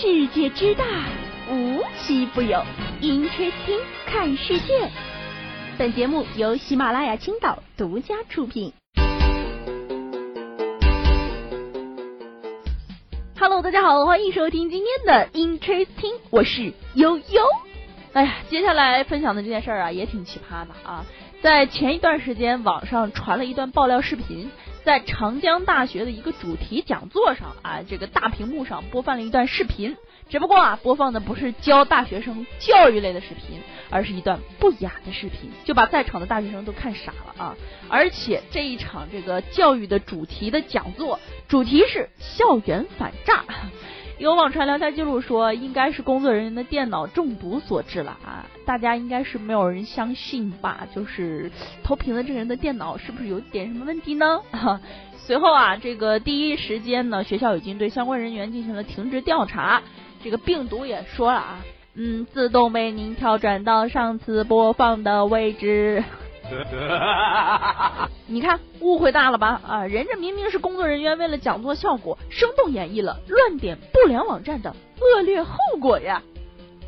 世界之大，无奇不有。Interesting，看世界。本节目由喜马拉雅青岛独家出品。Hello，大家好，欢迎收听今天的 Interesting，我是悠悠。哎呀，接下来分享的这件事儿啊，也挺奇葩的啊。在前一段时间，网上传了一段爆料视频。在长江大学的一个主题讲座上啊，这个大屏幕上播放了一段视频，只不过啊，播放的不是教大学生教育类的视频，而是一段不雅的视频，就把在场的大学生都看傻了啊！而且这一场这个教育的主题的讲座，主题是校园反诈。有网传聊天记录说，应该是工作人员的电脑中毒所致了啊！大家应该是没有人相信吧？就是投屏的这个人的电脑是不是有点什么问题呢？随后啊，这个第一时间呢，学校已经对相关人员进行了停职调查。这个病毒也说了啊，嗯，自动为您跳转到上次播放的位置。你看，误会大了吧？啊，人家明明是工作人员，为了讲座效果，生动演绎了乱点不良网站的恶劣后果呀！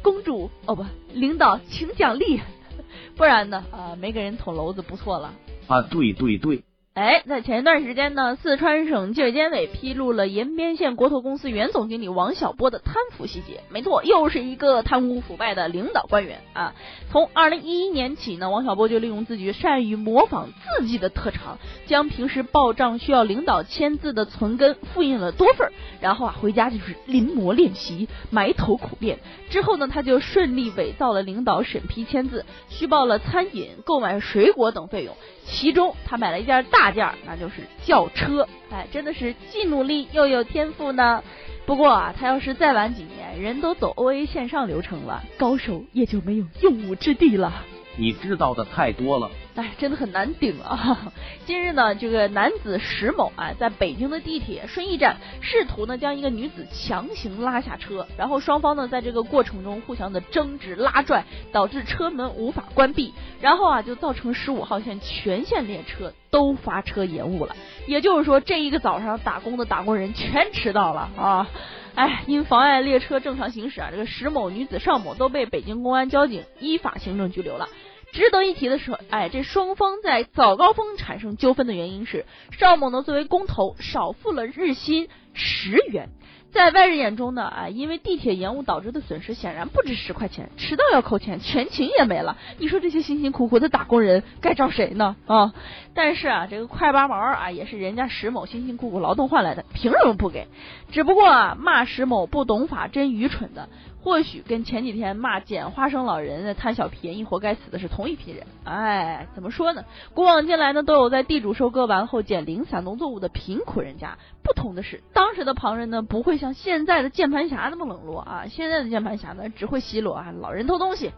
公主哦不，领导请奖励，不然呢？啊，没给人捅娄子不错了。啊，对对对。哎，在前一段时间呢，四川省纪委监委披露了延边县国投公司原总经理王小波的贪腐细节。没错，又是一个贪污腐败的领导官员啊！从二零一一年起呢，王小波就利用自己善于模仿字迹的特长，将平时报账需要领导签字的存根复印了多份，然后啊回家就是临摹练习，埋头苦练。之后呢，他就顺利伪造了领导审批签字，虚报了餐饮、购买水果等费用。其中他买了一件大件，那就是轿车。哎，真的是既努力又有天赋呢。不过啊，他要是再晚几年，人都走 OA 线上流程了，高手也就没有用武之地了。你知道的太多了。哎，真的很难顶啊！近日呢，这个男子石某啊，在北京的地铁顺义站，试图呢将一个女子强行拉下车，然后双方呢在这个过程中互相的争执拉拽，导致车门无法关闭，然后啊就造成十五号线全线列车都发车延误了。也就是说，这一个早上打工的打工人全迟到了啊！哎，因妨碍列车正常行驶啊，这个石某女子邵某都被北京公安交警依法行政拘留了。值得一提的是，哎，这双方在早高峰产生纠纷的原因是邵某呢作为工头少付了日薪十元。在外人眼中呢，啊，因为地铁延误导致的损失显然不止十块钱，迟到要扣钱，全勤也没了。你说这些辛辛苦苦的打工人该找谁呢？啊！但是啊，这个快八毛啊，也是人家石某辛辛苦苦劳动换来的，凭什么不给？只不过啊，骂石某不懂法，真愚蠢的。或许跟前几天骂捡花生老人贪小便宜活该死的是同一批人。哎，怎么说呢？古往今来呢，都有在地主收割完后捡零散农作物的贫苦人家。不同的是，当时的旁人呢，不会像现在的键盘侠那么冷落啊。现在的键盘侠呢，只会奚落啊老人偷东西。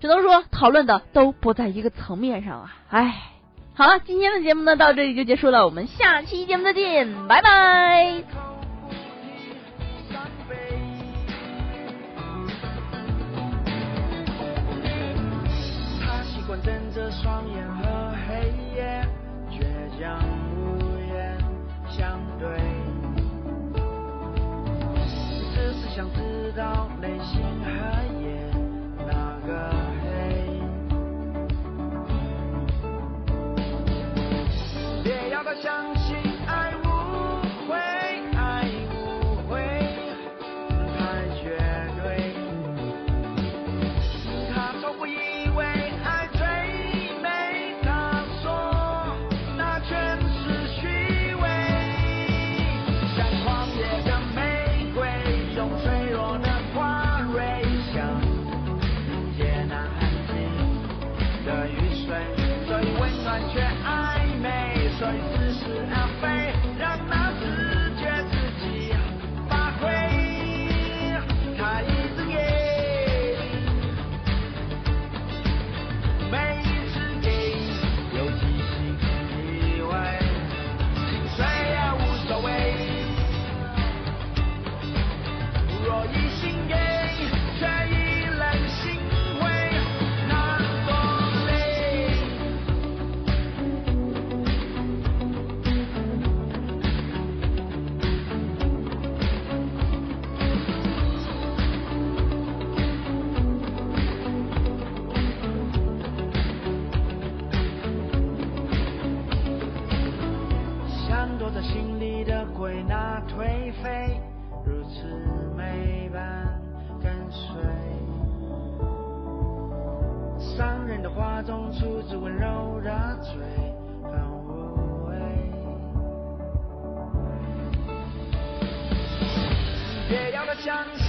只能说讨论的都不在一个层面上啊。哎，好了，今天的节目呢到这里就结束了，我们下期节目再见，拜拜。归纳颓废，如此美般跟随。伤人的话中出自温柔的嘴，很无味。别要他相信。